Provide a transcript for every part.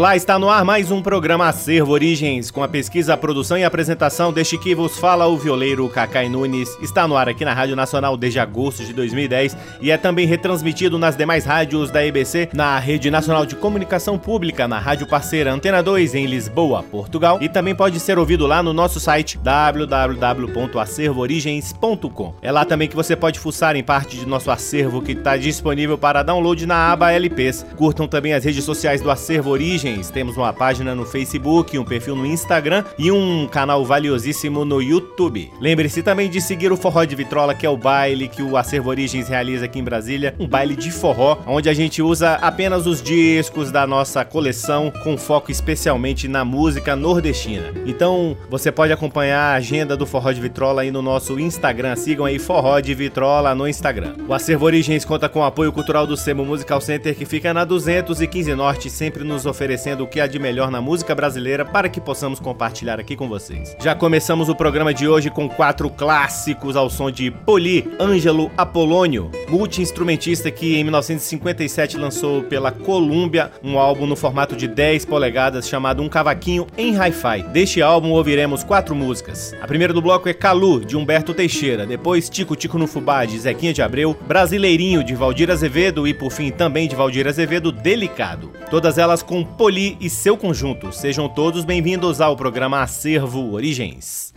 Olá, está no ar mais um programa Acervo Origens, com a pesquisa, a produção e a apresentação deste que vos fala o violeiro Cacai Nunes. Está no ar aqui na Rádio Nacional desde agosto de 2010 e é também retransmitido nas demais rádios da EBC, na Rede Nacional de Comunicação Pública, na rádio parceira Antena 2 em Lisboa, Portugal, e também pode ser ouvido lá no nosso site www.acervoorigens.com. É lá também que você pode fuçar em parte de nosso acervo que está disponível para download na aba LPs. Curtam também as redes sociais do Acervo Origens Origens. Temos uma página no Facebook, um perfil no Instagram e um canal valiosíssimo no YouTube. Lembre-se também de seguir o Forró de Vitrola, que é o baile que o Acervo Origens realiza aqui em Brasília, um baile de forró, onde a gente usa apenas os discos da nossa coleção, com foco especialmente na música nordestina. Então, você pode acompanhar a agenda do Forró de Vitrola aí no nosso Instagram. Sigam aí Forró de Vitrola no Instagram. O Acervo Origens conta com o apoio cultural do Semo Musical Center, que fica na 215 Norte, sempre nos oferecendo o que há de melhor na música brasileira para que possamos compartilhar aqui com vocês. Já começamos o programa de hoje com quatro clássicos ao som de Poli, Ângelo Apolônio, multi-instrumentista que em 1957 lançou pela Columbia um álbum no formato de 10 polegadas chamado Um Cavaquinho em Hi-Fi. Deste álbum ouviremos quatro músicas. A primeira do bloco é Calu, de Humberto Teixeira, depois Tico Tico no Fubá, de Zequinha de Abreu, Brasileirinho, de Valdir Azevedo e por fim também de Valdir Azevedo, Delicado. Todas elas com Poli E seu conjunto. Sejam todos bem-vindos ao programa Acervo Origens.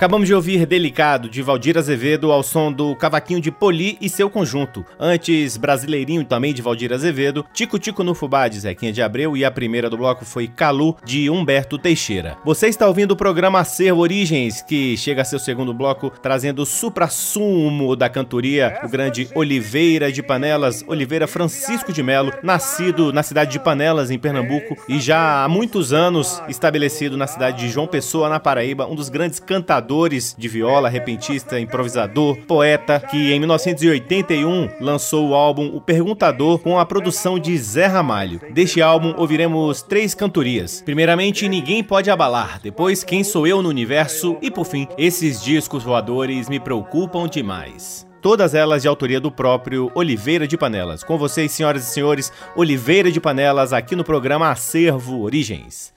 Acabamos de ouvir Delicado, de Valdir Azevedo, ao som do Cavaquinho de Poli e seu conjunto. Antes, Brasileirinho, também de Valdir Azevedo, Tico Tico no Fubá, de Zequinha de Abreu, e a primeira do bloco foi Calu, de Humberto Teixeira. Você está ouvindo o programa Acervo Origens, que chega a seu segundo bloco, trazendo o supra-sumo da cantoria, o grande Oliveira de Panelas, Oliveira Francisco de Melo, nascido na cidade de Panelas, em Pernambuco, e já há muitos anos estabelecido na cidade de João Pessoa, na Paraíba, um dos grandes cantadores de viola, repentista, improvisador, poeta, que em 1981 lançou o álbum O Perguntador com a produção de Zé Ramalho. Deste álbum ouviremos três cantorias. Primeiramente, Ninguém Pode Abalar, depois Quem Sou Eu no Universo e por fim, Esses Discos Voadores Me Preocupam Demais todas elas de autoria do próprio Oliveira de Panelas. Com vocês, senhoras e senhores, Oliveira de Panelas, aqui no programa Acervo Origens.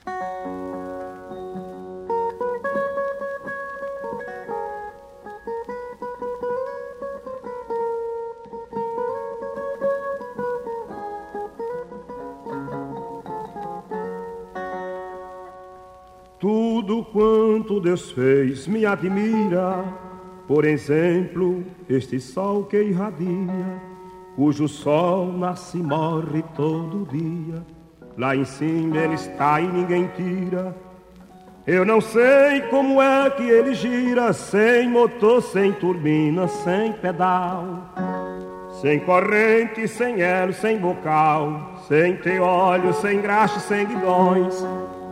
Tudo quanto Deus fez me admira. Por exemplo, este sol que irradia, cujo sol nasce e morre todo dia. Lá em cima ele está e ninguém tira. Eu não sei como é que ele gira, sem motor, sem turbina, sem pedal, sem corrente, sem elo, sem bocal, sem ter óleo, sem graxa, sem guidões.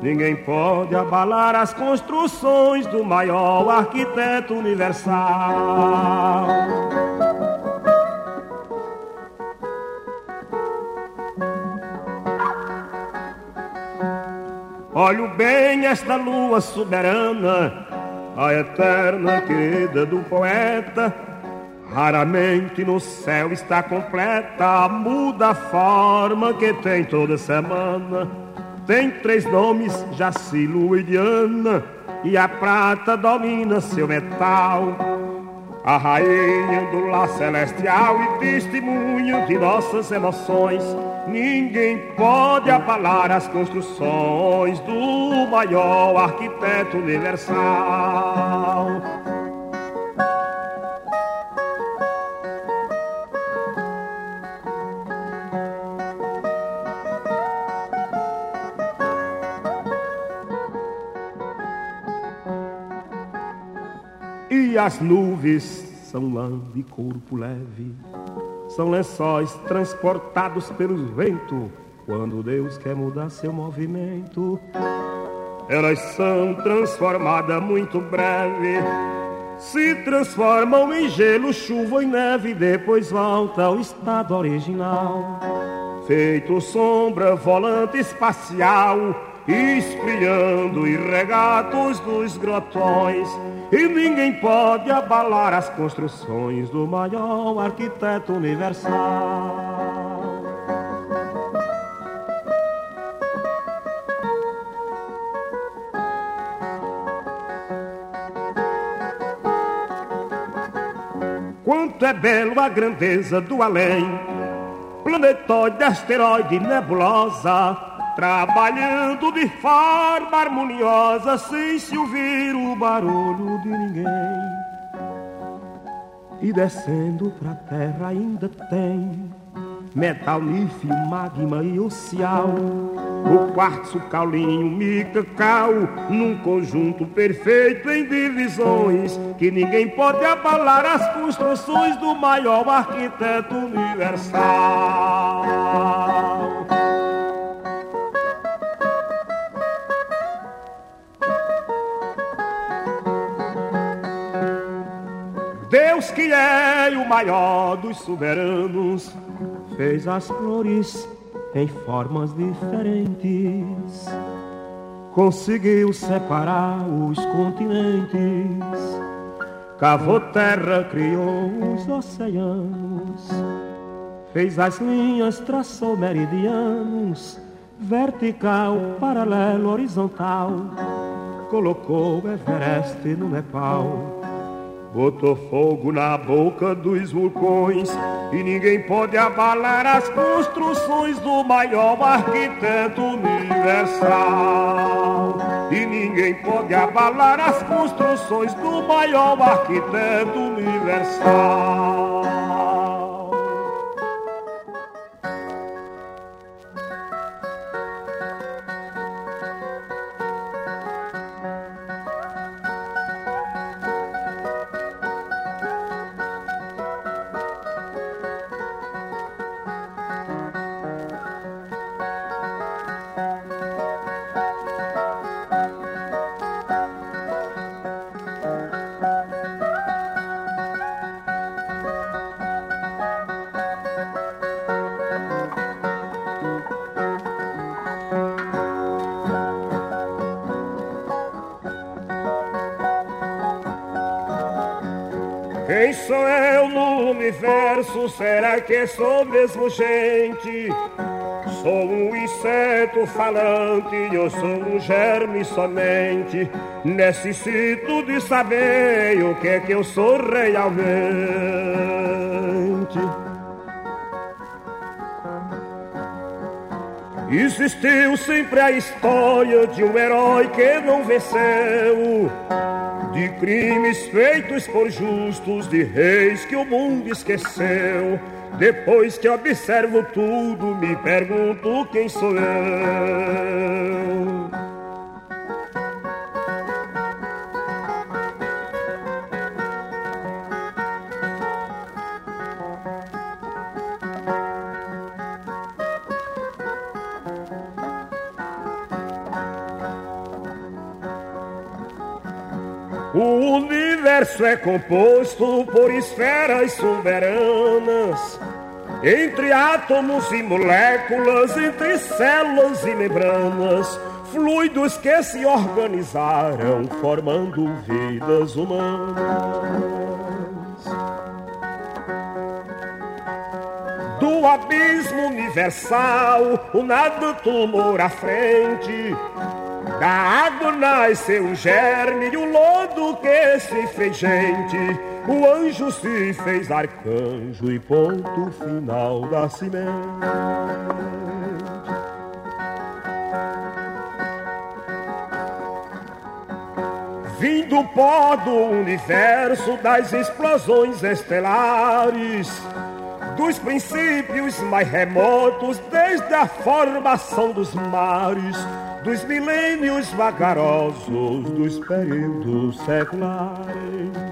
Ninguém pode abalar as construções do maior arquiteto universal. Olho bem esta lua soberana, a eterna querida do poeta. Raramente no céu está completa, muda a forma que tem toda semana. Tem três nomes, Jacilo e Diana, e a prata domina seu metal. A rainha do lar celestial e testemunha de nossas emoções. Ninguém pode abalar as construções do maior arquiteto universal. As nuvens são lã de corpo leve, são lençóis transportados pelos ventos. Quando Deus quer mudar seu movimento, elas são transformadas muito breve. Se transformam em gelo, chuva e neve, depois volta ao estado original. Feito sombra volante espacial, esfriando e regatos dos grotões e ninguém pode abalar as construções do maior arquiteto universal. Quanto é belo a grandeza do além, planetóide, asteroide, nebulosa trabalhando de forma harmoniosa, sem se ouvir o barulho de ninguém. E descendo pra terra ainda tem metal, nífio, magma e oceal. O quartzo, caulinho, mica, cal, num conjunto perfeito em divisões, que ninguém pode abalar as construções do maior arquiteto universal. Deus que é o maior dos soberanos fez as flores em formas diferentes. Conseguiu separar os continentes, cavou terra, criou os oceanos, fez as linhas, traçou meridianos, vertical, paralelo, horizontal, colocou Everest no Nepal Botou fogo na boca dos vulcões e ninguém pode abalar as construções do maior arquiteto universal. E ninguém pode abalar as construções do maior arquiteto universal. Quem sou eu no universo? Será que sou mesmo gente? Sou um inseto falante, eu sou um germe somente. Necessito de saber o que é que eu sou realmente. Existiu sempre a história de um herói que não venceu de crimes feitos por justos, de reis que o mundo esqueceu. Depois que observo tudo, me pergunto quem sou eu. O universo é composto por esferas soberanas, entre átomos e moléculas, entre células e membranas, fluidos que se organizaram, formando vidas humanas. Do abismo universal, o nada tomou à frente da água nasceu um germe e o lodo que se fez gente. O anjo se fez arcanjo e ponto final da semente. Vim do pó do universo das explosões estelares dos princípios mais remotos, desde a formação dos mares, dos milênios vagarosos, dos períodos seculares.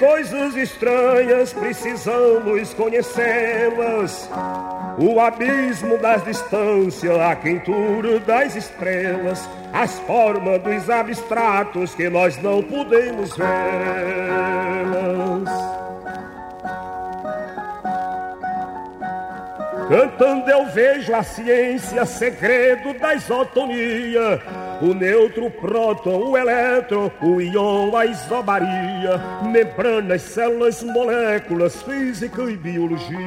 Coisas estranhas precisamos conhecê-las. O abismo das distâncias, a quentura das estrelas, as formas dos abstratos que nós não podemos vê-las. Cantando eu vejo a ciência, segredo da isotonia o neutro, o próton, o elétron, o íon, a isobaria, membranas, células, moléculas, física e biologia.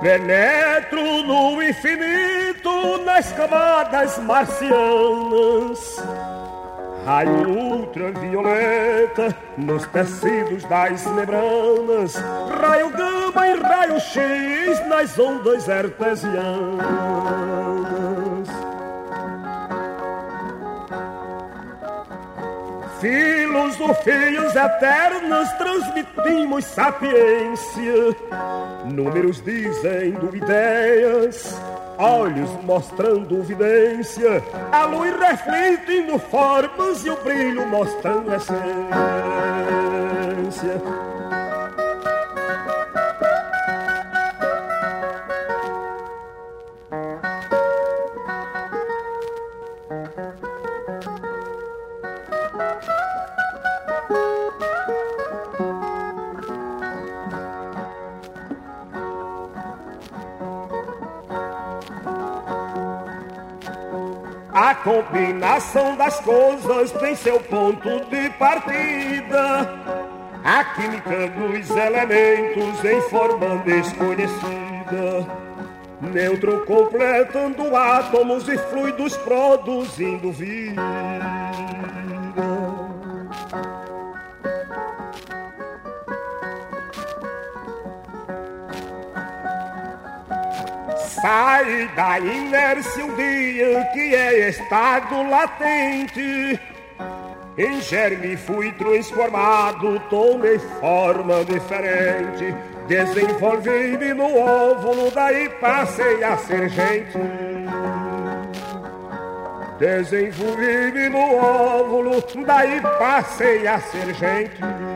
Penetro no infinito nas camadas marcianas raio ultravioleta nos tecidos das membranas, raio gama e raio X nas ondas artesianas. Filosofias eternas transmitimos sapiência. Números dizendo ideias olhos mostrando evidência, a luz refletindo formas e o brilho mostrando essência. Combinação das coisas tem seu ponto de partida. A química dos elementos em forma desconhecida. Neutro completando átomos e fluidos produzindo vida. Da inércia um dia que é estado latente. Em germe fui transformado, tomei forma diferente. Desenvolvi-me no óvulo, daí passei a ser gente. Desenvolvi-me no óvulo, daí passei a ser gente.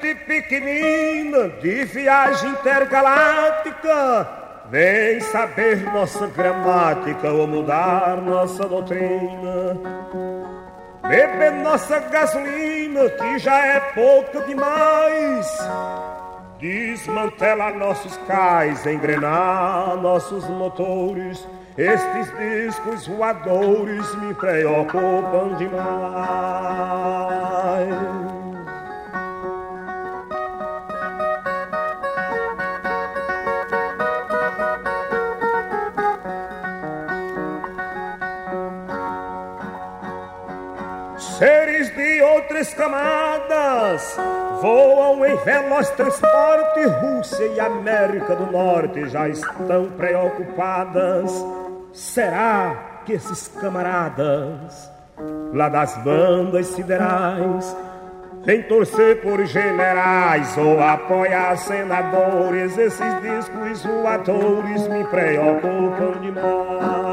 Gente pequenina de viagem intergaláctica vem saber nossa gramática ou mudar nossa doutrina. Beber nossa gasolina que já é pouca demais. Desmantelar nossos cais, engrenar nossos motores. Estes discos voadores me preocupam demais. De outras camadas voam em veloz transporte. Rússia e América do Norte já estão preocupadas. Será que esses camaradas lá das bandas siderais vêm torcer por generais ou apoiar senadores? Esses discos voadores me preocupam demais.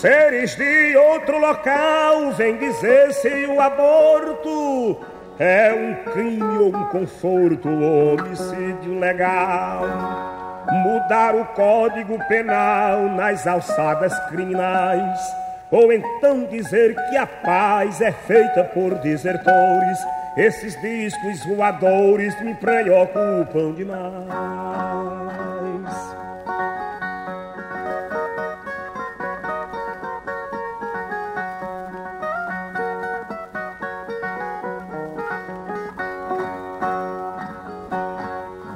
Seres de outro local vêm dizer se o aborto é um crime ou um conforto, homicídio legal. Mudar o código penal nas alçadas criminais. Ou então dizer que a paz é feita por desertores. Esses discos voadores me preocupam demais.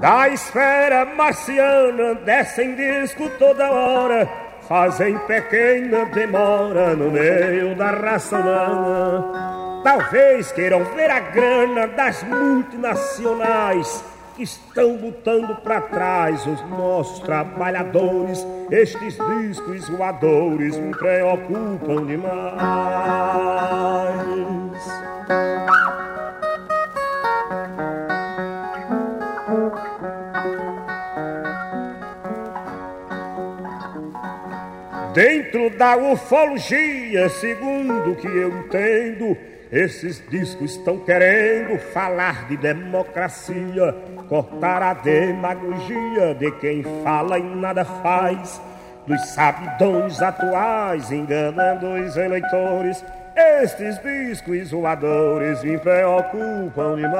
Da esfera marciana descem disco toda hora, fazem pequena demora no meio da raça humana. Talvez queiram ver a grana das multinacionais que estão botando para trás os nossos trabalhadores. Estes discos voadores me preocupam demais. Dentro da ufologia, segundo que eu entendo, esses discos estão querendo falar de democracia, cortar a demagogia de quem fala e nada faz, dos sabidões atuais enganando os eleitores. Estes discos voadores me preocupam demais.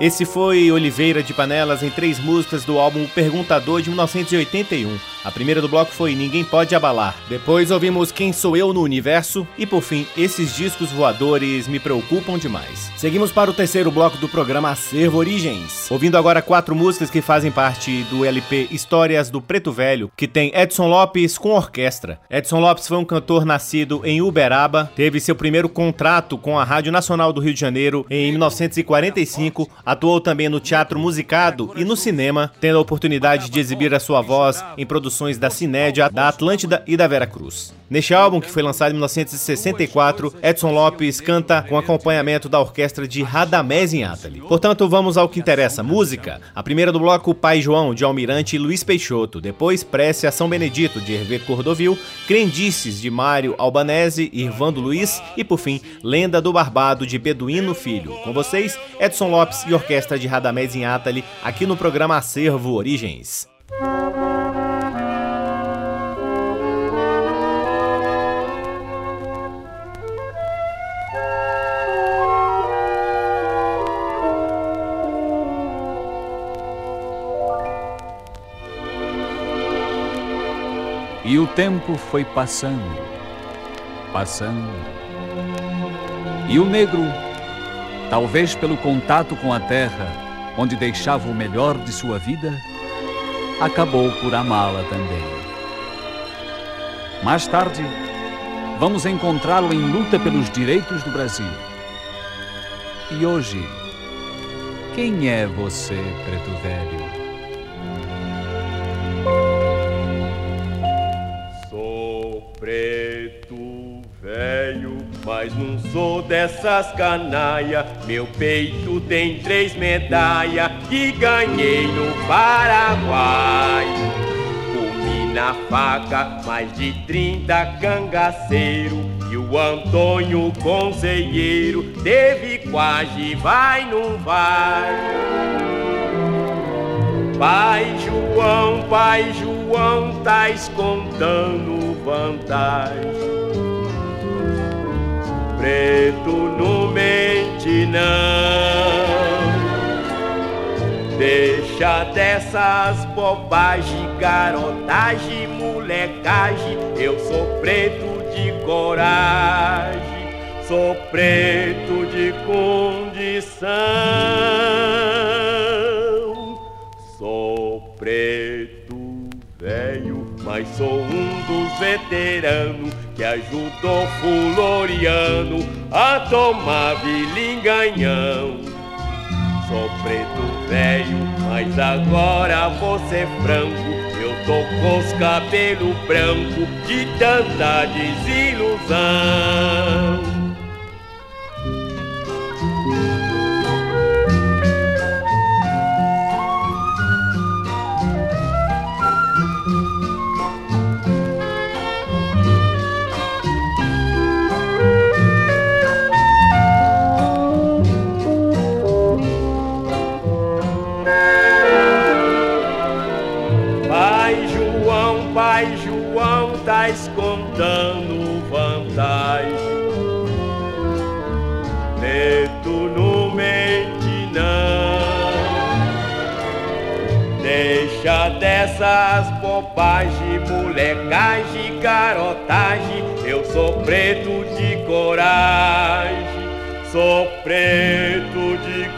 Esse foi Oliveira de Panelas em três músicas do álbum Perguntador de 1981. A primeira do bloco foi Ninguém Pode Abalar. Depois ouvimos Quem Sou Eu no Universo. E por fim, Esses Discos Voadores Me Preocupam Demais. Seguimos para o terceiro bloco do programa Acervo Origens. Ouvindo agora quatro músicas que fazem parte do LP Histórias do Preto Velho, que tem Edson Lopes com orquestra. Edson Lopes foi um cantor nascido em Uberaba, teve seu primeiro contrato com a Rádio Nacional do Rio de Janeiro em 1945, atuou também no teatro musicado e no cinema, tendo a oportunidade de exibir a sua voz em produções produções da Cinédia, da Atlântida e da Vera Cruz. Neste álbum, que foi lançado em 1964, Edson Lopes canta com acompanhamento da orquestra de Radamés em Atali. Portanto, vamos ao que interessa, música. A primeira do bloco, Pai João, de Almirante e Luiz Peixoto. Depois, Prece a São Benedito, de Hervé Cordovil. Crendices, de Mário Albanese e Irvando Luiz. E, por fim, Lenda do Barbado, de Beduíno Filho. Com vocês, Edson Lopes e orquestra de Radamés em Atali, aqui no programa Acervo Origens. E o tempo foi passando, passando. E o negro, talvez pelo contato com a terra, onde deixava o melhor de sua vida, acabou por amá-la também. Mais tarde, vamos encontrá-lo em luta pelos direitos do Brasil. E hoje, quem é você, preto velho? Mas não sou dessas canalha, meu peito tem três medalhas que ganhei no Paraguai. Comi na faca mais de 30 cangaceiro e o Antônio Conselheiro teve quase vai não vai. Pai João, pai João, tá contando vantagem preto não mente não. Deixa dessas bobagens, garotagem, molecagem. Eu sou preto de coragem, sou preto de condição. Sou preto mas sou um dos veteranos que ajudou Fuloriano a tomar Vilinganhão. Sou preto velho, mas agora vou ser franco. Eu tô com os cabelos brancos de tanta desilusão. Contando vantagem. Neto não mente não. Deixa dessas bobagens, molecagem, garotagem. Eu sou preto de coragem, sou preto de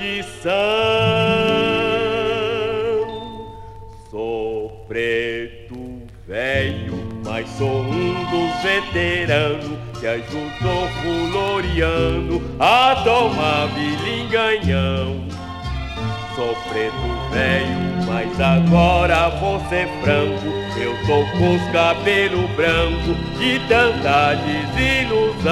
condição. Sou um dos veteranos que ajudou Fuloriano a tomar Vilinganhão. Sou preto velho, mas agora vou ser franco. Eu tô com os cabelos brancos de tanta desilusão.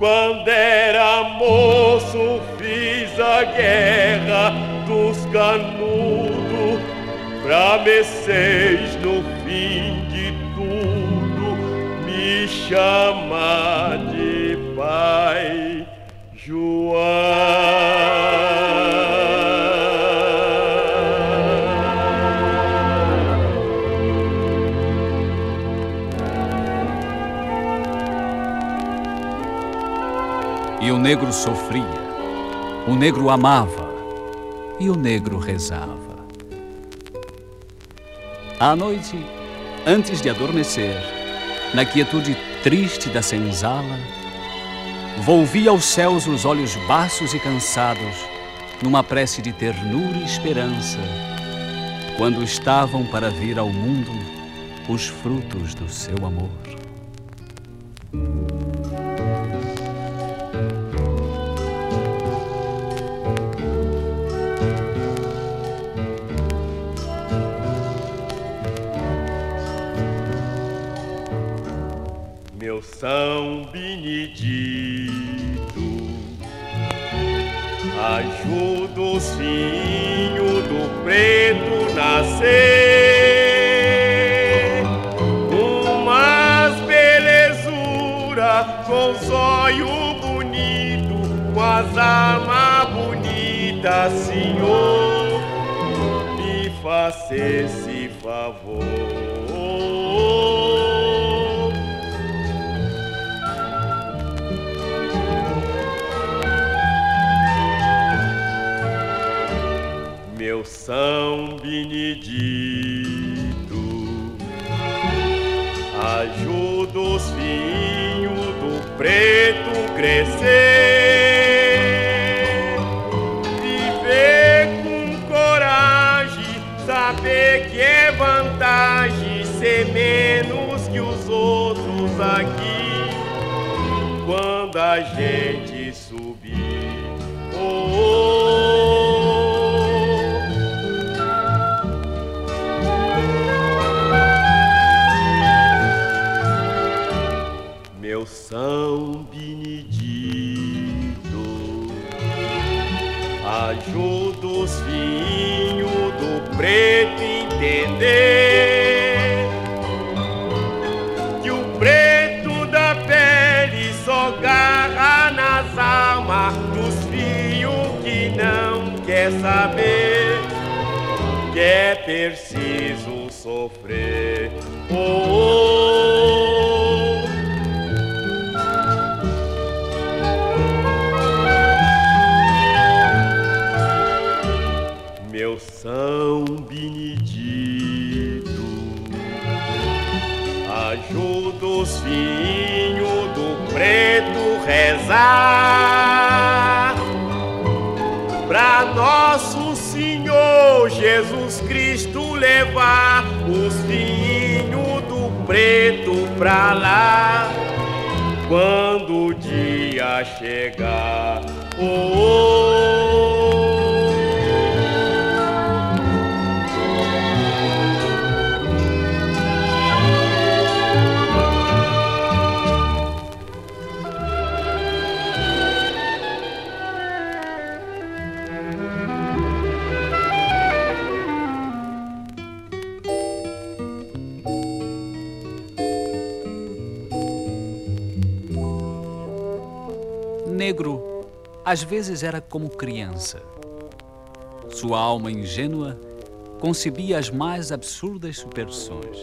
Quando era moço, fiz a guerra dos canudos pra Mercedes no fim me chama de Pai João. E o negro sofria, o negro amava e o negro rezava. À noite, antes de adormecer, na quietude triste da senzala, volvia aos céus os olhos baços e cansados, numa prece de ternura e esperança, quando estavam para vir ao mundo os frutos do seu amor. São Benedito, ajuda os filhos do preto nascer, umas belezura com zóio bonito, com as almas bonitas, Senhor, me faça esse favor. Preto crescer, viver com coragem, saber que é vantagem ser menos que os outros aqui, quando a gente sofrer. Oh, dia às vezes era como criança. Sua alma ingênua concebia as mais absurdas superstições.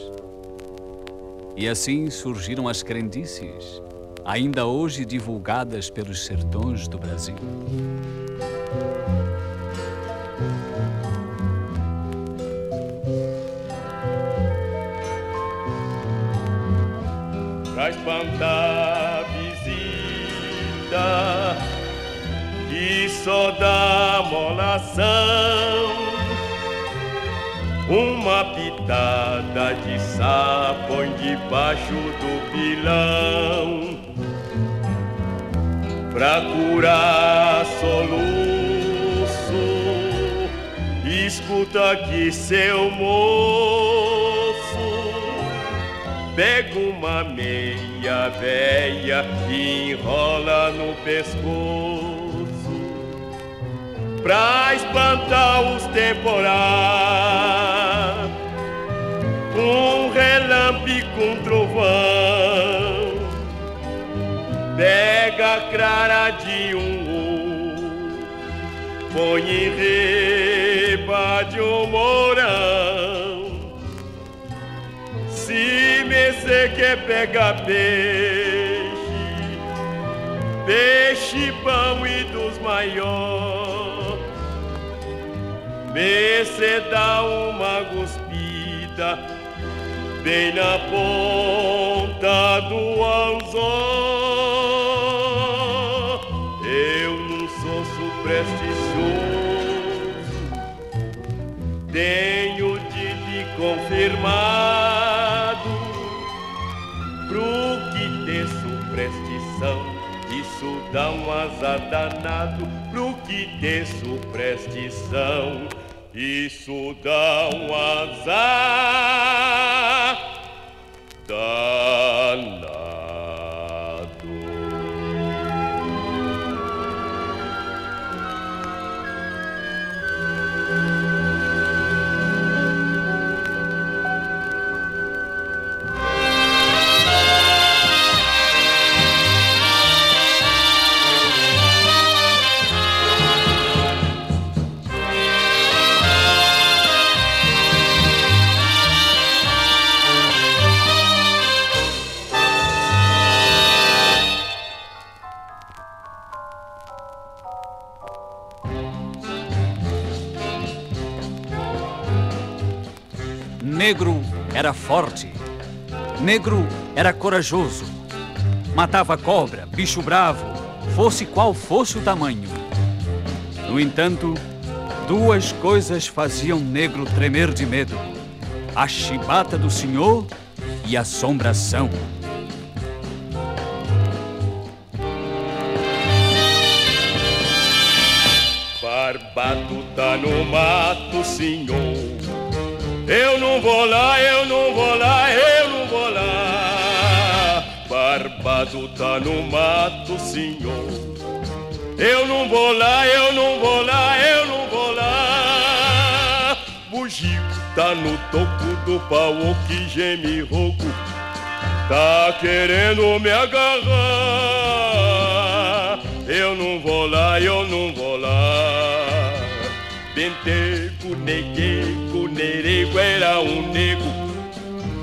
E assim surgiram as crendices, ainda hoje divulgadas pelos sertões do Brasil. Só dá molação. Uma pitada de sapo debaixo do pilão. Pra curar soluço escuta aqui seu moço. Pega uma meia véia e enrola no pescoço pra espantar os temporais. Um relâmpago, um trovão, pega a cara de um põe em reba de um morão. Se você quer pegar peixe, peixe pão e dos maiores, você dá uma guspida bem na ponta do anzol. Eu não sou supersticioso, tenho de lhe confirmado pro que ter superstição. Isso dá um azar danado pro que ter superstição. Isso dá um azar danado. Era forte. Negro era corajoso. Matava cobra, bicho bravo, fosse qual fosse o tamanho. No entanto, duas coisas faziam Negro tremer de medo: a chibata do senhor e a assombração. Barbado tá no mato, senhor. Eu não vou lá, eu não vou lá, eu não vou lá. Barbado tá no mato, senhor. Eu não vou lá, eu não vou lá, eu não vou lá. Bugio tá no toco do pau que geme rouco. Tá querendo me agarrar. Eu não vou lá, eu não vou lá. Benteco, negueco, nerego era um nego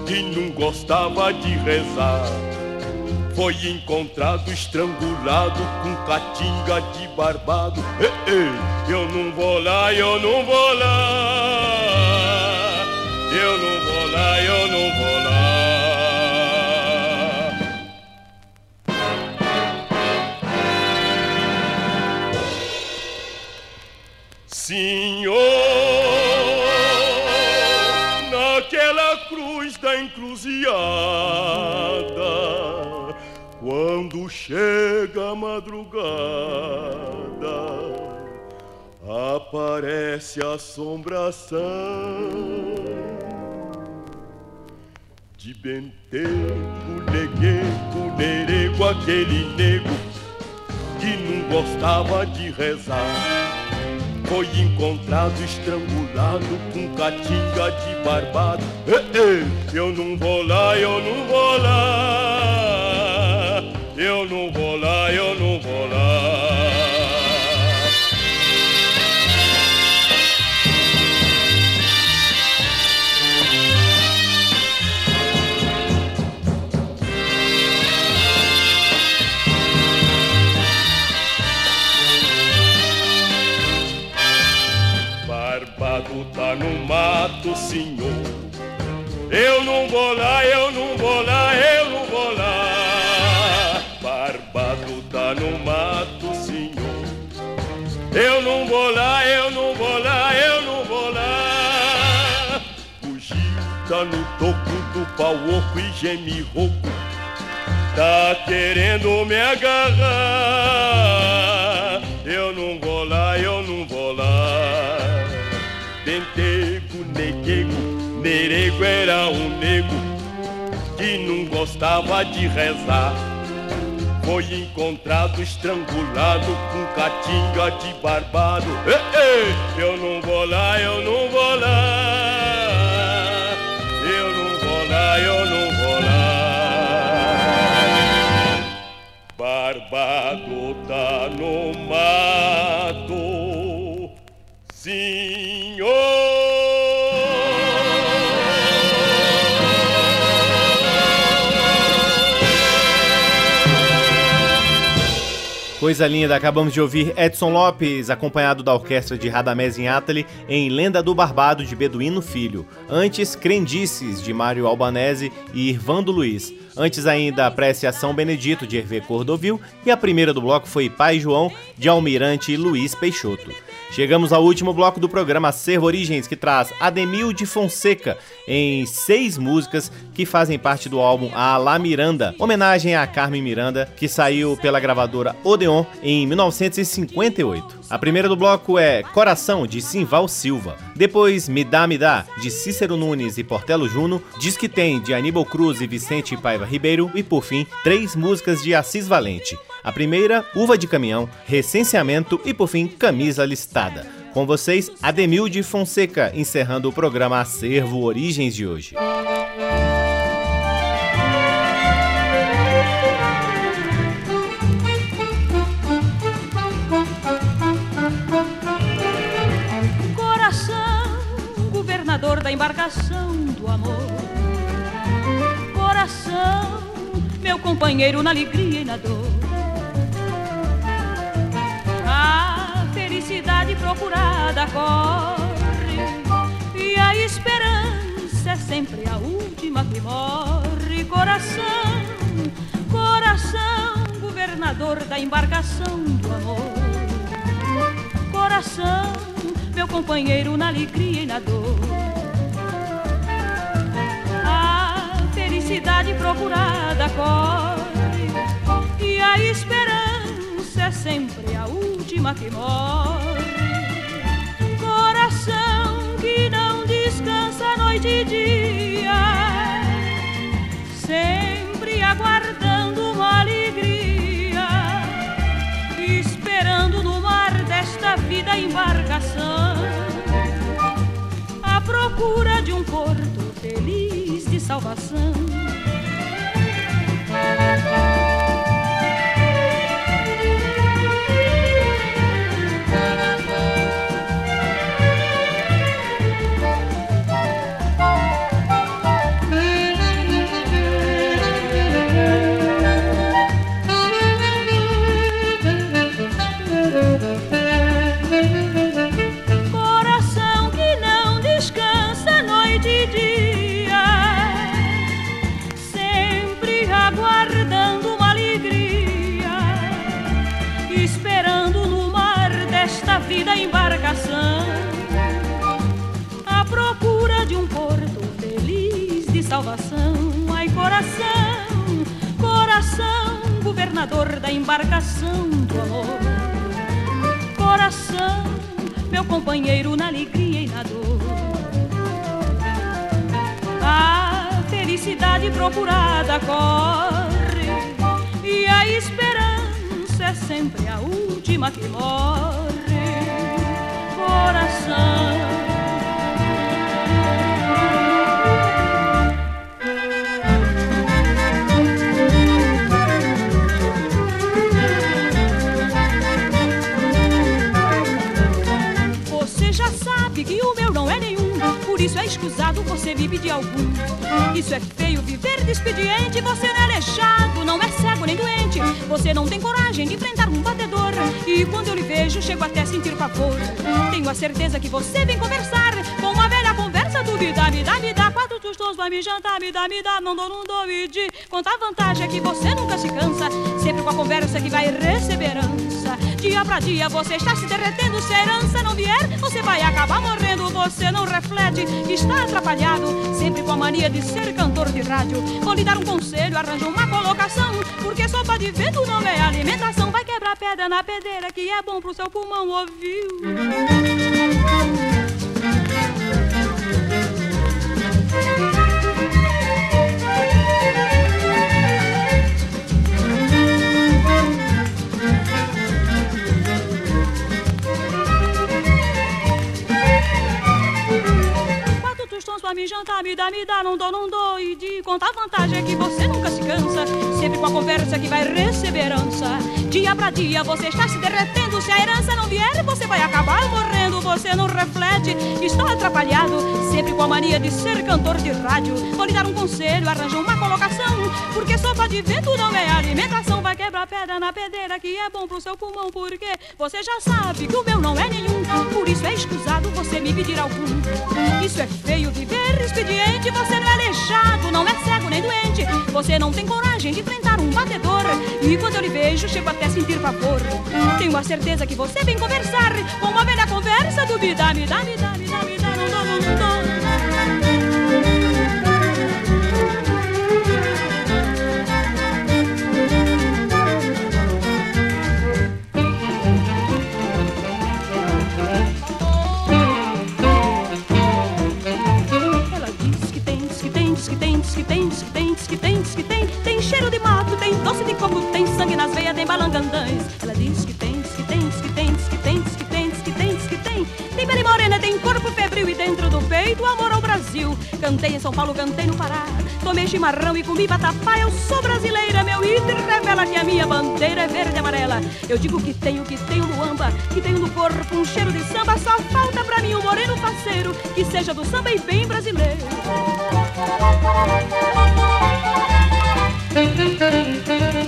que não gostava de rezar. Foi encontrado estrangulado com catinga de barbado. Ei, ei, eu não vou lá, eu não vou lá. Eu não vou lá, eu não vou lá. Senhor, encruzilhada, quando chega a madrugada, aparece a assombração de benteco, negueco, nerego, aquele nego que não gostava de rezar. Foi encontrado estrangulado com catinga de barbado. Ei, ei, eu não vou lá, eu não vou lá. Eu não vou no toco do pau oco e geme rouco. Tá querendo me agarrar. Eu não vou lá, eu não vou lá. Benteco, neguego, nerego era um nego que não gostava de rezar. Foi encontrado estrangulado com catinga de barbado. Ei, ei, eu não vou lá, eu não Coisa linda, acabamos de ouvir Edson Lopes, acompanhado da orquestra de Radamés Inátali, em Lenda do Barbado de Beduíno Filho. Antes, Crendices, de Mário Albanese e Irvando Luiz. Antes ainda, Apreciação Benedito, de Hervé Cordovil. E a primeira do bloco foi Pai João, de Almirante Luiz Peixoto. Chegamos ao último bloco do programa Servo Origens, que traz Ademil de Fonseca em seis músicas que fazem parte do álbum A La Miranda, homenagem a Carmen Miranda, que saiu pela gravadora Odeon em 1958. A primeira do bloco é Coração, de Simval Silva. Depois, Me Dá, Me Dá, de Cícero Nunes e Portelo Juno. Diz que tem, de Aníbal Cruz e Vicente Paiva Ribeiro. E, por fim, três músicas de Assis Valente. A primeira, Uva de Caminhão, Recenseamento e, por fim, Camisa Listada. Com vocês, Ademil de Fonseca, encerrando o programa Acervo Origens de hoje. Da embarcação do amor. Coração, meu companheiro na alegria e na dor felicidade procurada corre e a esperança é sempre a última que morre. Coração, coração, governador da embarcação do amor. Coração, meu companheiro na alegria e na dor. Felicidade procurada corre e a esperança é sempre a última que morre. Coração que não descansa noite e dia, sempre aguardando uma alegria, esperando no mar desta vida embarcação, à procura de um porto feliz salvação. Embarcação do amor. Coração, meu companheiro na alegria e na dor. A felicidade procurada corre e a esperança é sempre a última que morre. Coração escusado você vive de algum. Isso é feio viver de expediente. Você não é aleijado, não é cego nem doente. Você não tem coragem de enfrentar um batedor. E quando eu lhe vejo, chego até a sentir pavor. Tenho a certeza que você vem conversar com uma velha conversa do me dá, me dá. Quatro tostões vai me jantar, me dá, me dá. Não dou, não dou e de contar vantagem é que você nunca se cansa. Sempre com a conversa que vai receber herança. Dia pra dia você está se derretendo. Se a herança não vier, você vai acabar morrendo. Você não reflete está atrapalhado, sempre com a mania de ser cantor de rádio. Vou lhe dar um conselho, arranja uma colocação, porque sopa de vento não é alimentação. Vai quebrar pedra na pedreira, que é bom pro seu pulmão, ouviu? Pra me jantar, me dá, me dá, não dou, não dou. E de contar vantagem é que você nunca se cansa. Sempre com a conversa que vai receber herança. Dia pra dia você está se derretendo. Se a herança não vier, você vai acabar morrendo. Você não reflete, está atrapalhado, sempre com a mania de ser cantor de rádio. Vou lhe dar um conselho, arranja uma colocação, porque sopa de vento não é alimentação. Vai quebrar pedra na pedreira, que é bom pro seu pulmão, porque você já sabe que o meu não é nenhum. Por isso é escusado você me pedir algum. Isso é feio viver expediente, você não é aleijado, não é cego nem doente. Você não tem coragem de enfrentar um batedor. E quando eu lhe vejo, chego até a sentir pavor. Tenho a certeza que você vem conversar com uma velha conversa do me dá, me dá, me dá, me dá, me dá, não não dá. Cantei em São Paulo, cantei no Pará, tomei chimarrão e comi batapá. Eu sou brasileira, meu item revela que a minha bandeira é verde e amarela. Eu digo que tenho, que tenho no amba, que tenho no corpo um cheiro de samba. Só falta pra mim um moreno parceiro que seja do samba e bem brasileiro. Ela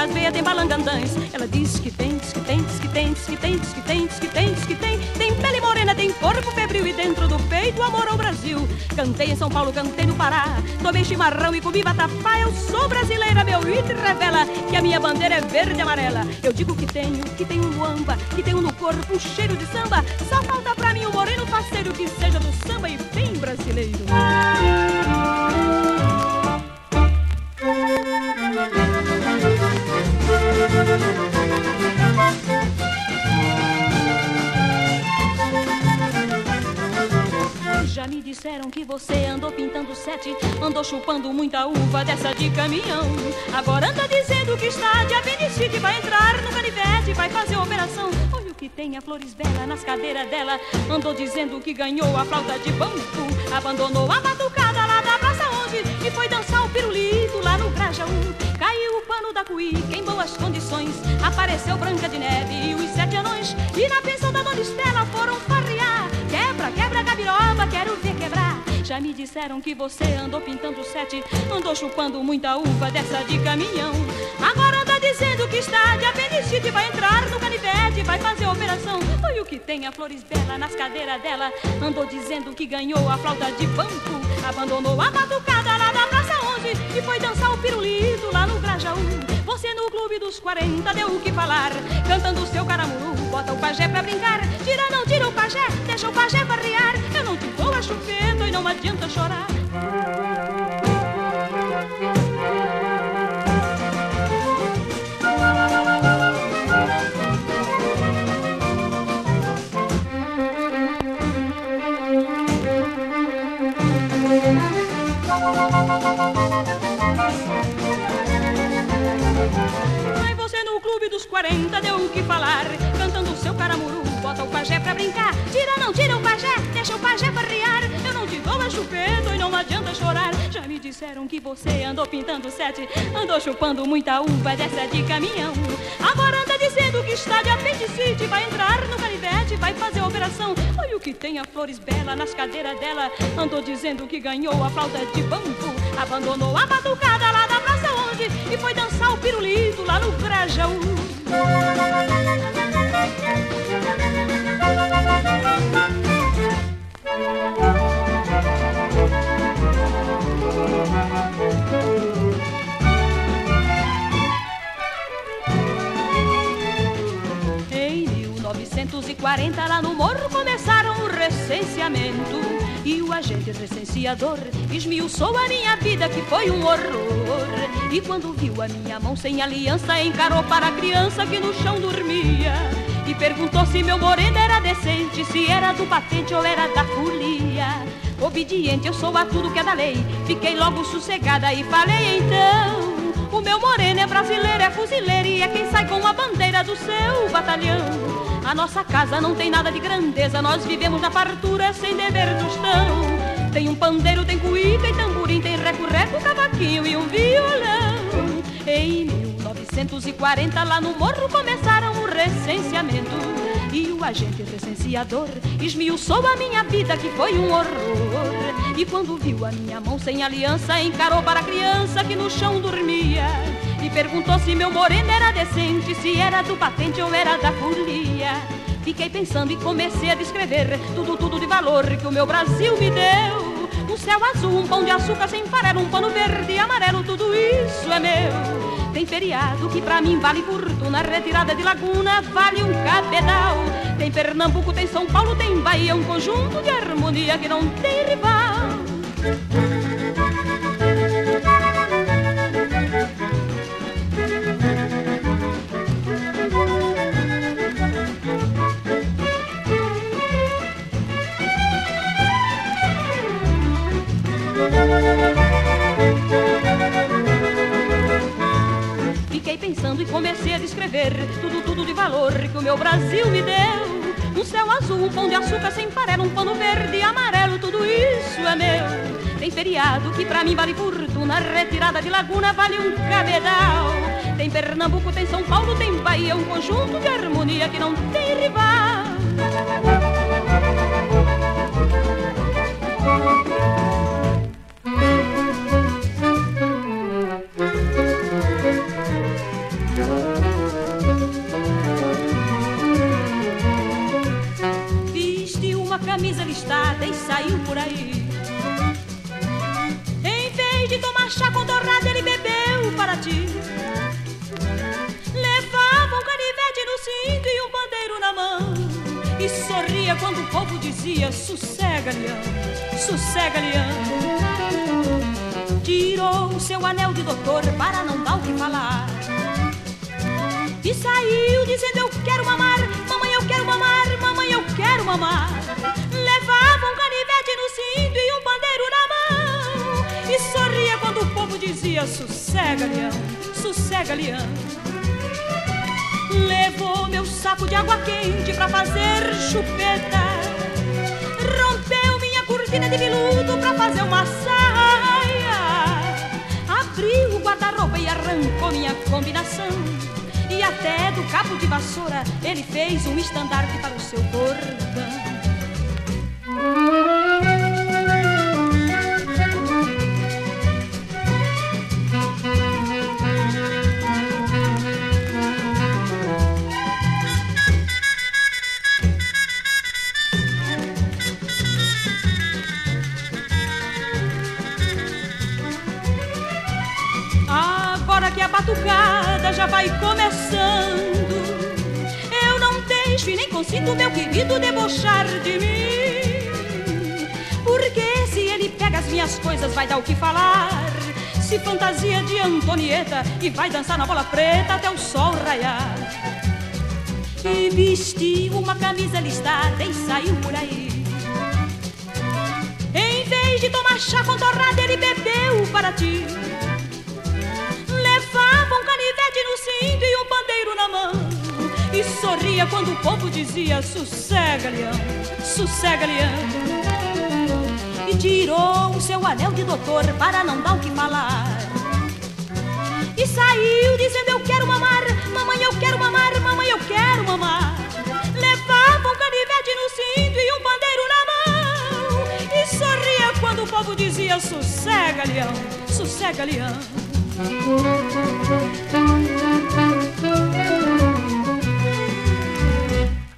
nas veias, tem balangandãs. Ela diz que tem, diz que tem, diz que tem, diz que tem, diz que tem, diz que tem, diz que tem, tem pele morena, tem corpo febril e dentro do peito amor ao Brasil. Cantei em São Paulo, cantei no Pará, tomei chimarrão e comi batapá. Eu sou brasileira, meu item revela que a minha bandeira é verde e amarela. Eu digo que tenho, que tenho no amba, que tenho no corpo um cheiro de samba. Só falta pra mim um moreno parceiro que seja do samba e bem brasileiro. Já me disseram que você andou pintando sete, andou chupando muita uva dessa de caminhão. Agora anda dizendo que está de apendicite, vai entrar no canivete, vai fazer operação. Olha o que tem a Flores Bela nas cadeiras dela. Andou dizendo que ganhou a flauta de banco, abandonou a batucada lá da Praça 11 e foi dançar o pirulito lá. Caiu o pano da cuíca em boas condições, apareceu Branca de Neve e os sete anões. E na pensão da Dona Estela foram farrear. Quebra, quebra, gabiroba, quero ver quebrar. Já me disseram que você andou pintando sete, andou chupando muita uva dessa de caminhão. Agora anda dizendo que está de apendicite, vai entrar no canivete, vai fazer operação. Olha o que tem a Flores Bela nas cadeiras dela. Andou dizendo que ganhou a flauta de banco, abandonou a batucada lá da Praça 11 e foi dançar o pirulito lá no Grajaú. Você no clube dos 40 deu o que falar, cantando o seu caramuru, bota o pajé pra brincar. Tira, não tira o pajé, deixa o pajé farrear. Eu não te dou a chupeta e não adianta chorar. Dos 40 deu o que falar, cantando o seu caramuru, bota o pajé pra brincar. Tira, não tira o pajé, deixa o pajé farrear. Eu não te dou a chupeta e não adianta chorar. Já me disseram que você andou pintando sete, andou chupando muita uva dessa de caminhão. Agora anda dizendo que está de apendicite, vai entrar no canivete, vai fazer operação. Olha o que tem a Flores Bela nas cadeiras dela. Andou dizendo que ganhou a flauta de banco, abandonou a batucada lá da Praça 11 e foi dançar o pirulito lá no Grajaú. Em 1940 lá no morro começaram o recenseamento E o agente recenseador esmiuçou a minha vida que foi um horror. E quando viu a minha mão sem aliança encarou para a criança que no chão dormia. E perguntou se meu moreno era decente, se era do batente ou era da folia. Obediente eu sou a tudo que é da lei. Fiquei logo sossegada e falei então O meu moreno é brasileiro, é fuzileiro e é quem sai com a bandeira do seu batalhão. A nossa casa não tem nada de grandeza, nós vivemos na fartura sem dever tostão. Tem um pandeiro, tem cuíca e tamborim, tem reco-reco, cavaquinho e um violão. Em 1940 lá no morro começaram o recenseamento E o agente recenseador esmiuçou a minha vida que foi um horror. E quando viu a minha mão sem aliança encarou para a criança que no chão dormia. E perguntou se meu moreno era decente, se era do patente ou era da folia. Fiquei pensando e comecei a descrever tudo, tudo de valor que o meu Brasil me deu. Um céu azul, um pão de açúcar sem farelo, um pano verde e amarelo, tudo isso é meu. Tem feriado que pra mim vale fortuna, retirada de laguna vale um cabedal. Tem Pernambuco, tem São Paulo, tem Bahia, um conjunto de harmonia que não tem rival. Meu Brasil me deu. Um céu azul, um pão de açúcar sem farelo, um pano verde e amarelo, tudo isso é meu. Tem feriado que pra mim vale fortuna, retirada de laguna vale um cabedal. Tem Pernambuco, tem São Paulo, tem Bahia, um conjunto de harmonia que não tem rival. Sossega, leão, sossega, leão. Levou meu saco de água quente pra fazer chupeta. Rompeu minha cortina de veludo pra fazer uma saia. Abriu o guarda-roupa e arrancou minha combinação. E até do cabo de vassoura ele fez um estandarte para o seu cordão. Minhas coisas, vai dar o que falar. Se fantasia de Antonieta e vai dançar na bola preta até o sol raiar. E vestiu uma camisa listada e saiu por aí. Em vez de tomar chá com torrada, ele bebeu para ti. Levava um canivete no cinto e um pandeiro na mão. E sorria quando o povo dizia: Sossega, leão, sossega, leão tirou o seu anel de doutor para não dar o que falar. E saiu dizendo: Eu quero mamar, mamãe, eu quero mamar, mamãe, eu quero mamar. Levava um canivete no cinto e um pandeiro na mão. E sorria quando o povo dizia: Sossega, leão, sossega, leão.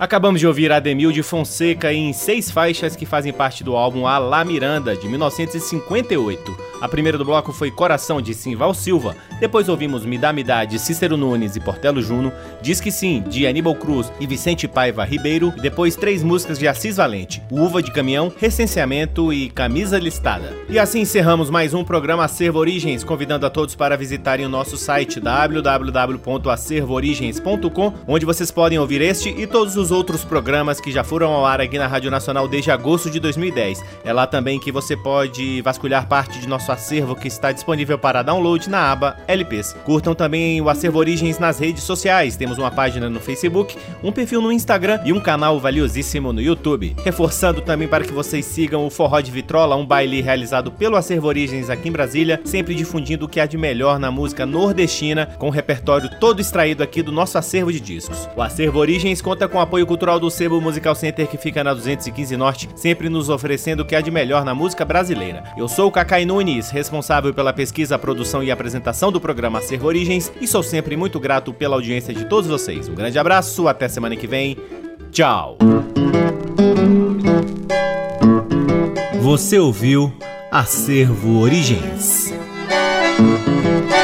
Acabamos de ouvir Ademil de Fonseca em seis faixas que fazem parte do álbum A La Miranda, de 1958. A primeira do bloco foi Coração de Simval Silva, depois ouvimos Me Dá Me Dá de Cícero Nunes e Portelo Juno, Diz Que Sim de Aníbal Cruz e Vicente Paiva Ribeiro, e depois três músicas de Assis Valente, Uva de Caminhão, Recenseamento e Camisa Listada. E assim encerramos mais um programa Acervo Origens, convidando a todos para visitarem o nosso site www.acervoorigens.com, onde vocês podem ouvir este e todos os outros programas que já foram ao ar aqui na Rádio Nacional desde agosto de 2010. É lá também que você pode vasculhar parte de nosso acervo que está disponível para download na aba LPs. Curtam também o Acervo Origens nas redes sociais. Temos uma página no Facebook, um perfil no Instagram e um canal valiosíssimo no YouTube. Reforçando também para que vocês sigam o Forró de Vitrola, um baile realizado pelo Acervo Origens aqui em Brasília, sempre difundindo o que há de melhor na música nordestina, com o repertório todo extraído aqui do nosso acervo de discos. O Acervo Origens conta com o apoio cultural do Sebo Musical Center que fica na 215 Norte, sempre nos oferecendo o que há de melhor na música brasileira. Eu sou o Cacai Nunes, responsável pela pesquisa, produção e apresentação do programa Acervo Origens e sou sempre muito grato pela audiência de todos vocês. Um grande abraço, até semana que vem. Tchau. Você ouviu Acervo Origens. Música